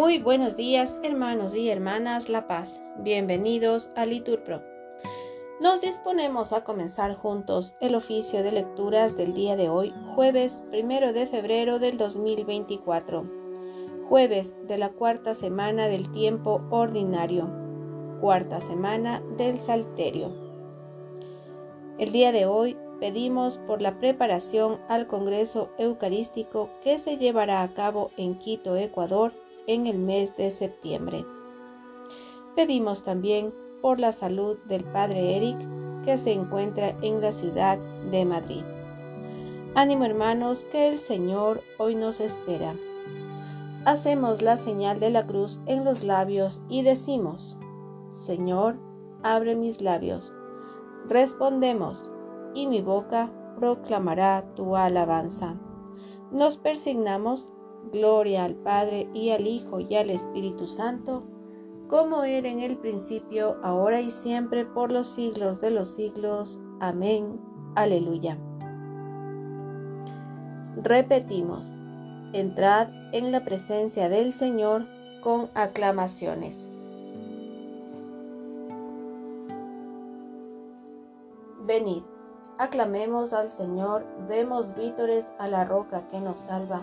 Muy buenos días, hermanos y hermanas La Paz. Bienvenidos a Liturpro. Nos disponemos a comenzar juntos el oficio de lecturas del día de hoy, jueves 1 de febrero del 2024, jueves de la cuarta semana del tiempo ordinario, cuarta semana del Salterio. El día de hoy pedimos por la preparación al Congreso Eucarístico que se llevará a cabo en Quito, Ecuador, en el mes de septiembre. Pedimos también por la salud del Padre Eric que se encuentra en la ciudad de Madrid. Ánimo hermanos que el Señor hoy nos espera. Hacemos la señal de la cruz en los labios y decimos, Señor, abre mis labios. Respondemos, y mi boca proclamará tu alabanza. Nos persignamos Gloria al Padre y al Hijo y al Espíritu Santo, como era en el principio, ahora y siempre, por los siglos de los siglos. Amén. Aleluya. Repetimos, entrad en la presencia del Señor con aclamaciones. Venid, aclamemos al Señor, demos vítores a la roca que nos salva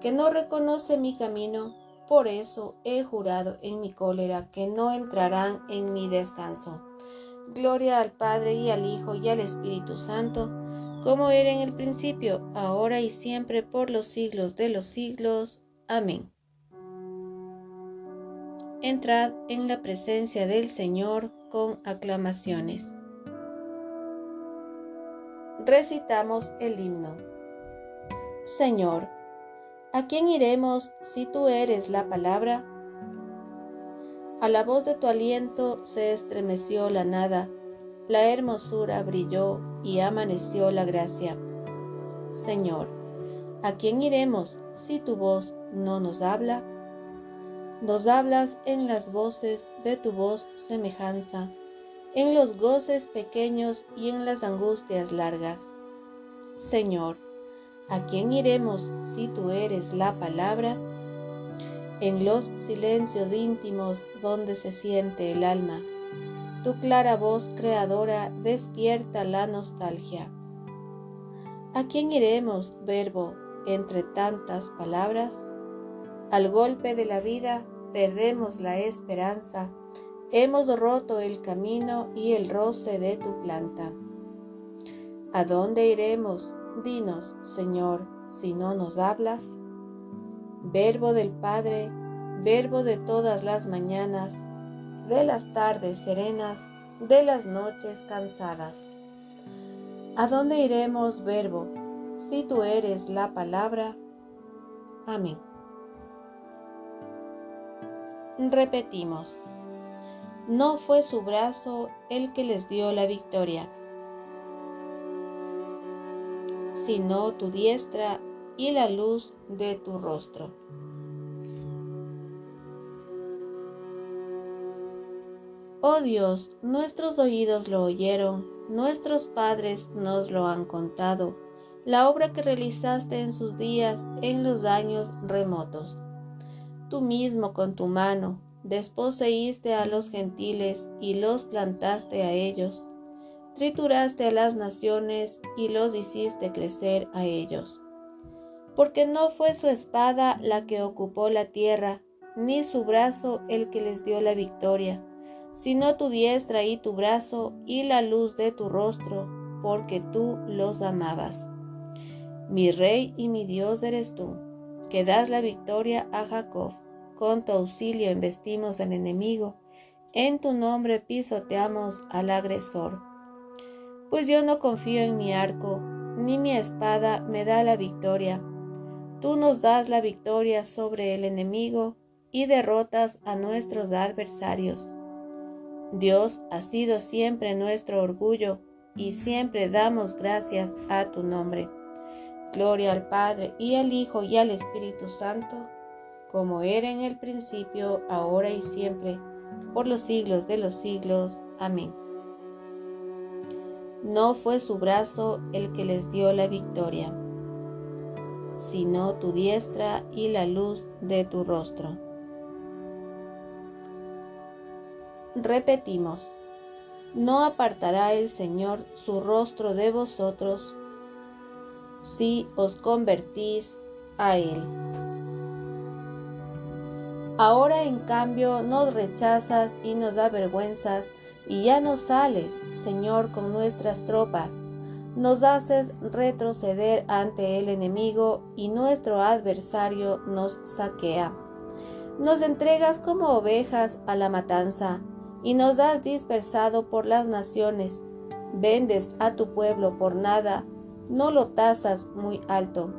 Que no reconoce mi camino, por eso he jurado en mi cólera que no entrarán en mi descanso. Gloria al Padre y al Hijo y al Espíritu Santo, como era en el principio, ahora y siempre, por los siglos de los siglos. Amén. Entrad en la presencia del Señor con aclamaciones. Recitamos el himno. Señor, ¿A quién iremos si tú eres la palabra? A la voz de tu aliento se estremeció la nada, la hermosura brilló y amaneció la gracia. Señor, ¿a quién iremos si tu voz no nos habla? Nos hablas en las voces de tu voz semejanza, en los goces pequeños y en las angustias largas. Señor, ¿A quién iremos si tú eres la palabra? En los silencios íntimos donde se siente el alma, tu clara voz creadora despierta la nostalgia. ¿A quién iremos, verbo, entre tantas palabras? Al golpe de la vida perdemos la esperanza, hemos roto el camino y el roce de tu planta. ¿A dónde iremos Dinos, Señor, si no nos hablas. Verbo del Padre, verbo de todas las mañanas, de las tardes serenas, de las noches cansadas. ¿A dónde iremos, verbo, si tú eres la palabra? Amén. Repetimos, no fue su brazo el que les dio la victoria sino tu diestra y la luz de tu rostro. Oh Dios, nuestros oídos lo oyeron, nuestros padres nos lo han contado, la obra que realizaste en sus días en los años remotos. Tú mismo con tu mano desposeíste a los gentiles y los plantaste a ellos trituraste a las naciones y los hiciste crecer a ellos. Porque no fue su espada la que ocupó la tierra, ni su brazo el que les dio la victoria, sino tu diestra y tu brazo y la luz de tu rostro, porque tú los amabas. Mi rey y mi Dios eres tú, que das la victoria a Jacob. Con tu auxilio embestimos al enemigo, en tu nombre pisoteamos al agresor. Pues yo no confío en mi arco, ni mi espada me da la victoria. Tú nos das la victoria sobre el enemigo y derrotas a nuestros adversarios. Dios ha sido siempre nuestro orgullo y siempre damos gracias a tu nombre. Gloria al Padre y al Hijo y al Espíritu Santo, como era en el principio, ahora y siempre, por los siglos de los siglos. Amén. No fue su brazo el que les dio la victoria, sino tu diestra y la luz de tu rostro. Repetimos, no apartará el Señor su rostro de vosotros si os convertís a Él. Ahora en cambio nos rechazas y nos avergüenzas y ya no sales, Señor, con nuestras tropas. Nos haces retroceder ante el enemigo y nuestro adversario nos saquea. Nos entregas como ovejas a la matanza y nos has dispersado por las naciones. Vendes a tu pueblo por nada, no lo tasas muy alto.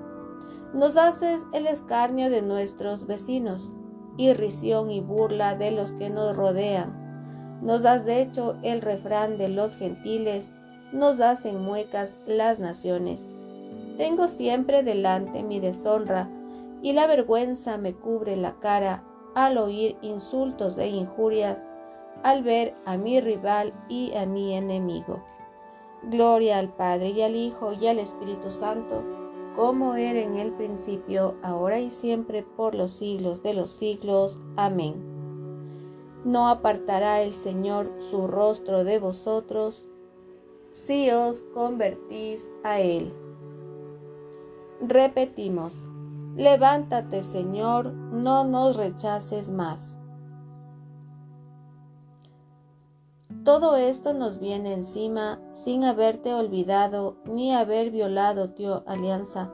Nos haces el escarnio de nuestros vecinos, irrisión y burla de los que nos rodean. Nos has hecho el refrán de los gentiles, nos hacen muecas las naciones. Tengo siempre delante mi deshonra, y la vergüenza me cubre la cara al oír insultos e injurias al ver a mi rival y a mi enemigo. Gloria al Padre y al Hijo y al Espíritu Santo, como era en el principio, ahora y siempre, por los siglos de los siglos. Amén. No apartará el Señor su rostro de vosotros, si os convertís a Él. Repetimos, levántate Señor, no nos rechaces más. Todo esto nos viene encima sin haberte olvidado ni haber violado tu alianza,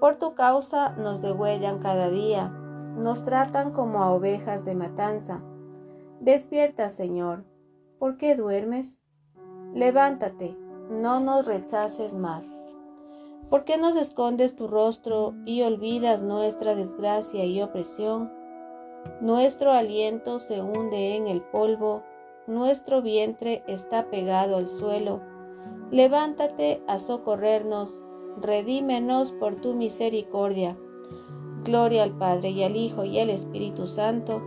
Por tu causa nos degüellan cada día, nos tratan como a ovejas de matanza. Despierta, Señor, ¿por qué duermes? Levántate, no nos rechaces más. ¿Por qué nos escondes tu rostro y olvidas nuestra desgracia y opresión? Nuestro aliento se hunde en el polvo, nuestro vientre está pegado al suelo, levántate a socorrernos, redímenos por tu misericordia. Gloria al Padre y al Hijo y al Espíritu Santo,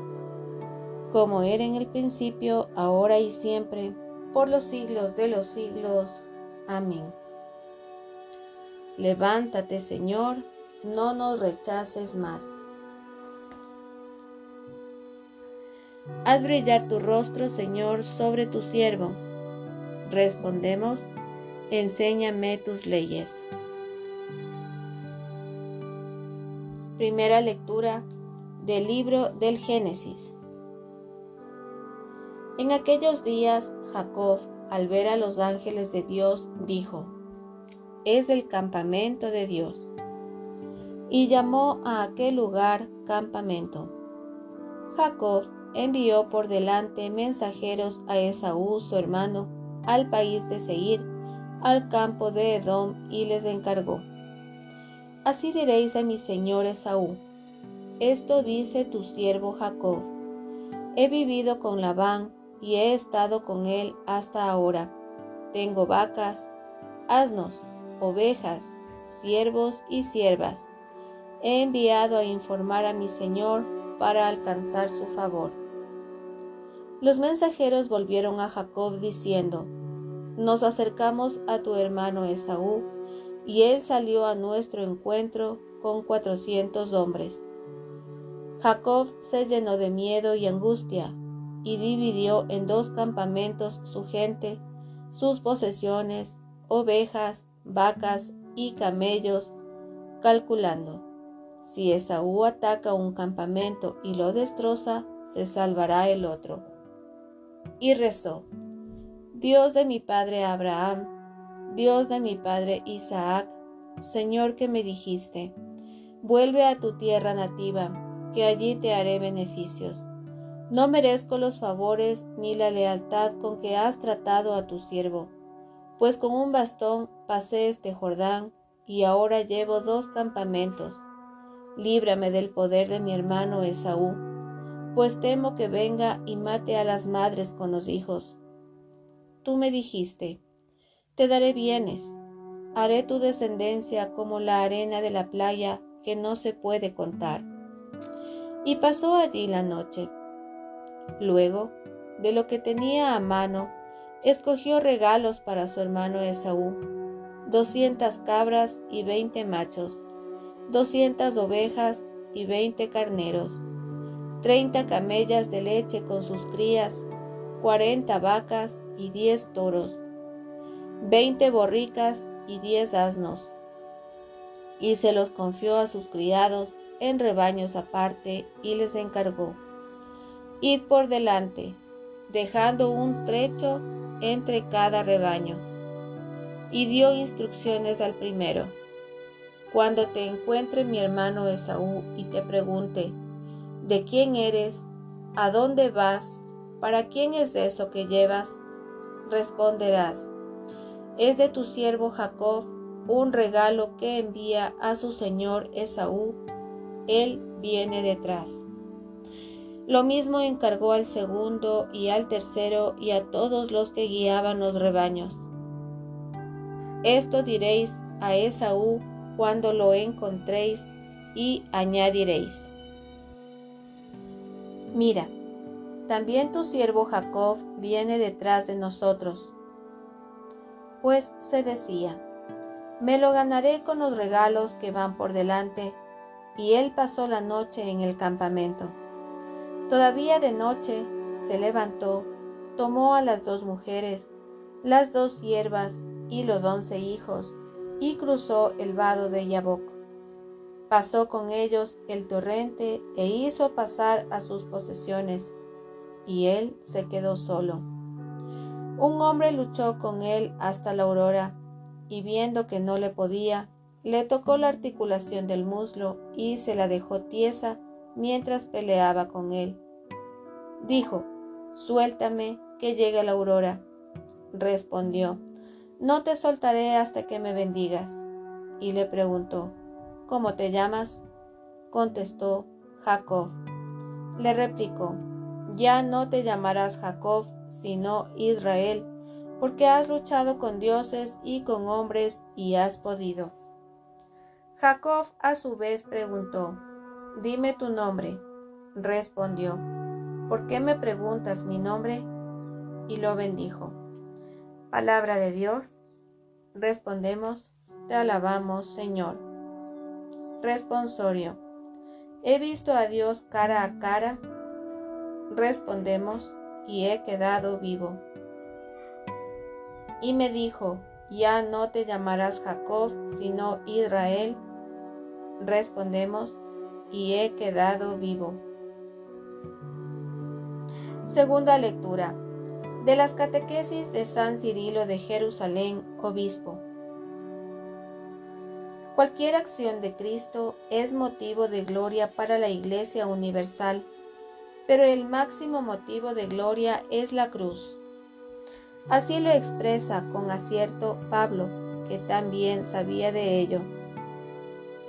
como era en el principio, ahora y siempre, por los siglos de los siglos. Amén. Levántate, Señor, no nos rechaces más. Haz brillar tu rostro, Señor, sobre tu siervo. Respondemos, enséñame tus leyes. Primera lectura del libro del Génesis. En aquellos días Jacob, al ver a los ángeles de Dios, dijo, es el campamento de Dios. Y llamó a aquel lugar campamento. Jacob envió por delante mensajeros a Esaú, su hermano, al país de Seir, al campo de Edom y les encargó. Así diréis a mi señor Esaú, esto dice tu siervo Jacob, he vivido con Labán y he estado con él hasta ahora. Tengo vacas, asnos, ovejas, siervos y siervas. He enviado a informar a mi señor para alcanzar su favor. Los mensajeros volvieron a Jacob diciendo, nos acercamos a tu hermano Esaú, y él salió a nuestro encuentro con cuatrocientos hombres. Jacob se llenó de miedo y angustia, y dividió en dos campamentos su gente, sus posesiones, ovejas, vacas y camellos, calculando, si Esaú ataca un campamento y lo destroza, se salvará el otro. Y rezó, Dios de mi padre Abraham, Dios de mi padre Isaac, Señor que me dijiste, vuelve a tu tierra nativa, que allí te haré beneficios. No merezco los favores ni la lealtad con que has tratado a tu siervo, pues con un bastón pasé este Jordán y ahora llevo dos campamentos. Líbrame del poder de mi hermano Esaú, pues temo que venga y mate a las madres con los hijos Tú me dijiste, te daré bienes, haré tu descendencia como la arena de la playa que no se puede contar. Y pasó allí la noche. Luego, de lo que tenía a mano, escogió regalos para su hermano Esaú, doscientas cabras y veinte machos, doscientas ovejas y veinte carneros, treinta camellas de leche con sus crías, cuarenta vacas y diez toros, veinte borricas y diez asnos. Y se los confió a sus criados en rebaños aparte y les encargó, Id por delante, dejando un trecho entre cada rebaño. Y dio instrucciones al primero, Cuando te encuentre mi hermano Esaú y te pregunte, ¿de quién eres? ¿A dónde vas? ¿Para quién es eso que llevas? Responderás, es de tu siervo Jacob un regalo que envía a su señor Esaú. Él viene detrás. Lo mismo encargó al segundo y al tercero y a todos los que guiaban los rebaños. Esto diréis a Esaú cuando lo encontréis y añadiréis. Mira, también tu siervo Jacob viene detrás de nosotros. Pues se decía, me lo ganaré con los regalos que van por delante, y él pasó la noche en el campamento. Todavía de noche se levantó, tomó a las dos mujeres, las dos siervas y los once hijos, y cruzó el vado de Yabok. Pasó con ellos el torrente e hizo pasar a sus posesiones y él se quedó solo. Un hombre luchó con él hasta la aurora, y viendo que no le podía, le tocó la articulación del muslo y se la dejó tiesa mientras peleaba con él. Dijo, Suéltame, que llegue la aurora. Respondió, No te soltaré hasta que me bendigas. Y le preguntó, ¿Cómo te llamas? Contestó, Jacob. Le replicó, ya no te llamarás Jacob, sino Israel, porque has luchado con dioses y con hombres y has podido. Jacob a su vez preguntó, Dime tu nombre. Respondió, ¿por qué me preguntas mi nombre? Y lo bendijo. Palabra de Dios. Respondemos, te alabamos, Señor. Responsorio. He visto a Dios cara a cara Respondemos, y he quedado vivo. Y me dijo, ya no te llamarás Jacob, sino Israel. Respondemos, y he quedado vivo. Segunda lectura de las catequesis de San Cirilo de Jerusalén, obispo. Cualquier acción de Cristo es motivo de gloria para la Iglesia Universal pero el máximo motivo de gloria es la cruz. Así lo expresa con acierto Pablo, que también sabía de ello.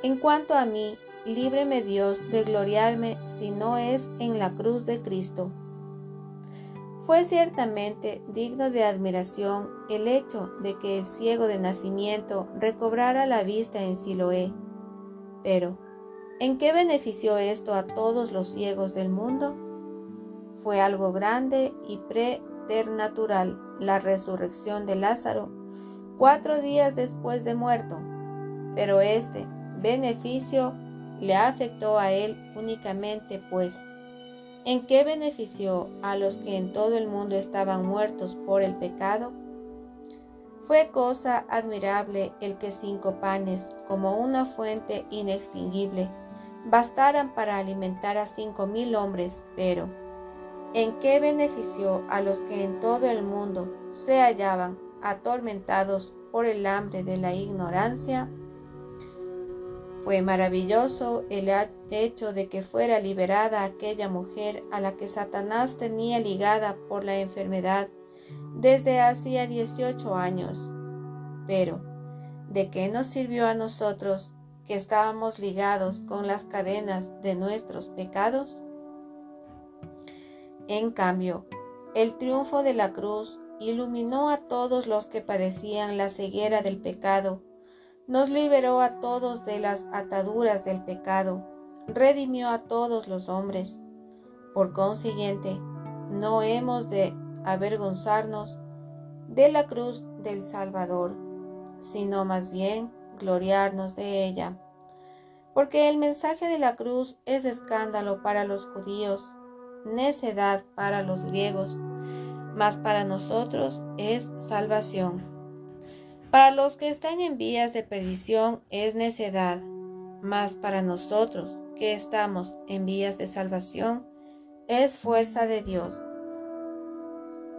En cuanto a mí, líbreme Dios de gloriarme si no es en la cruz de Cristo. Fue ciertamente digno de admiración el hecho de que el ciego de nacimiento recobrara la vista en Siloé. Pero, ¿en qué benefició esto a todos los ciegos del mundo? Fue algo grande y carácter natural la resurrección de Lázaro cuatro días después de muerto, pero este beneficio le afectó a él únicamente, pues, ¿en qué benefició a los que en todo el mundo estaban muertos por el pecado? Fue cosa admirable el que cinco panes, como una fuente inextinguible, bastaran para alimentar a cinco mil hombres, pero ¿en qué benefició a los que en todo el mundo se hallaban atormentados por el hambre de la ignorancia? Fue maravilloso el hecho de que fuera liberada aquella mujer a la que Satanás tenía ligada por la enfermedad desde hacía 18 años. Pero, ¿de qué nos sirvió a nosotros que estábamos ligados con las cadenas de nuestros pecados? En cambio, el triunfo de la cruz iluminó a todos los que padecían la ceguera del pecado, nos liberó a todos de las ataduras del pecado, redimió a todos los hombres. Por consiguiente, no hemos de avergonzarnos de la cruz del Salvador, sino más bien gloriarnos de ella. Porque el mensaje de la cruz es escándalo para los judíos, necedad para los griegos, mas para nosotros es salvación. Para los que están en vías de perdición es necedad, mas para nosotros que estamos en vías de salvación es fuerza de Dios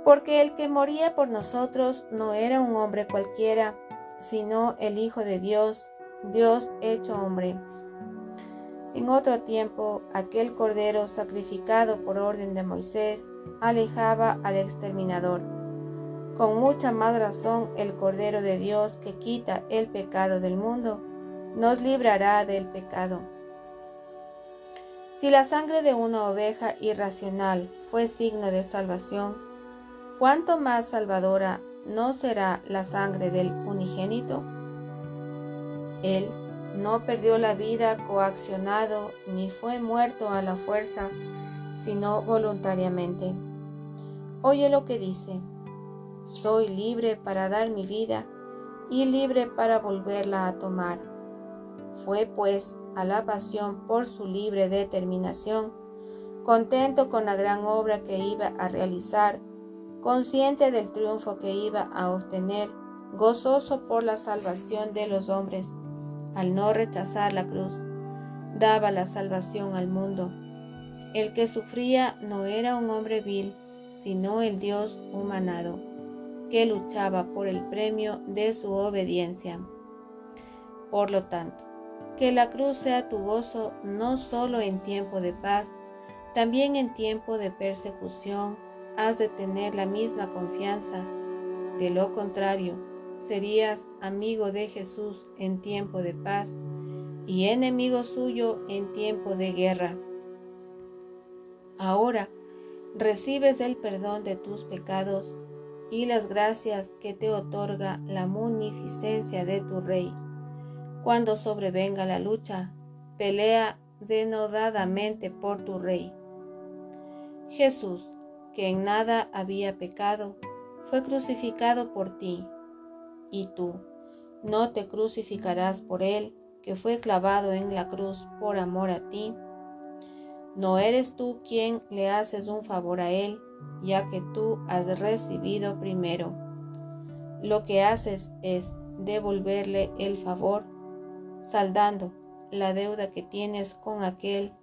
porque el que moría por nosotros no era un hombre cualquiera, sino el Hijo de Dios, Dios hecho hombre. En otro tiempo, aquel cordero sacrificado por orden de Moisés alejaba al exterminador. Con mucha más razón, el Cordero de Dios que quita el pecado del mundo, nos librará del pecado. Si la sangre de una oveja irracional fue signo de salvación, ¿cuánto más salvadora no será la sangre del unigénito? Él no perdió la vida coaccionado ni fue muerto a la fuerza, sino voluntariamente. Oye lo que dice, soy libre para dar mi vida y libre para volverla a tomar. Fue pues a la pasión por su libre determinación, contento con la gran obra que iba a realizar consciente del triunfo que iba a obtener, gozoso por la salvación de los hombres, al no rechazar la cruz, daba la salvación al mundo. El que sufría no era un hombre vil, sino el Dios humanado, que luchaba por el premio de su obediencia. Por lo tanto, que la cruz sea tu gozo no solo en tiempo de paz, también en tiempo de persecución, has de tener la misma confianza. De lo contrario, serías amigo de Jesús en tiempo de paz y enemigo suyo en tiempo de guerra. Ahora recibes el perdón de tus pecados y las gracias que te otorga la munificencia de tu Rey. Cuando sobrevenga la lucha, pelea denodadamente por tu Rey. Jesús, que en nada había pecado, fue crucificado por ti, y tú no te crucificarás por él, que fue clavado en la cruz por amor a ti. No eres tú quien le haces un favor a él, ya que tú has recibido primero. Lo que haces es devolverle el favor, saldando la deuda que tienes con aquel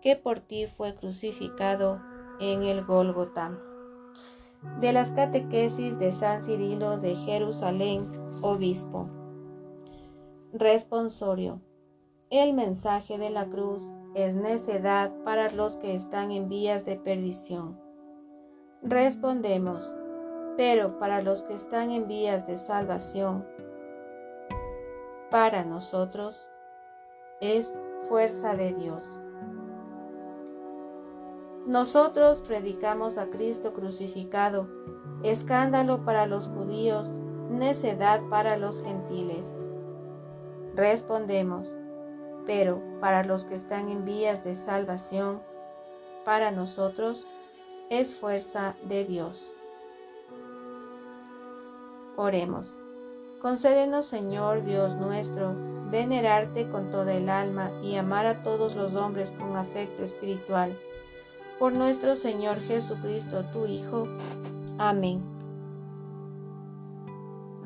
que por ti fue crucificado en el Gólgota. De las catequesis de San Cirilo de Jerusalén, obispo. Responsorio. El mensaje de la cruz es necedad para los que están en vías de perdición. Respondemos, pero para los que están en vías de salvación, para nosotros es fuerza de Dios. Nosotros predicamos a Cristo crucificado, escándalo para los judíos, necedad para los gentiles. Respondemos, pero para los que están en vías de salvación, para nosotros es fuerza de Dios. Oremos. Concédenos, Señor Dios nuestro, venerarte con toda el alma y amar a todos los hombres con afecto espiritual. Por nuestro Señor Jesucristo, tu Hijo. Amén.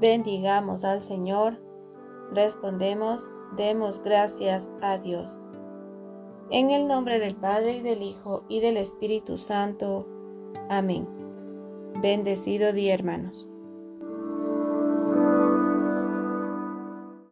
Bendigamos al Señor. Respondemos, demos gracias a Dios. En el nombre del Padre y del Hijo y del Espíritu Santo. Amén. Bendecido día, hermanos.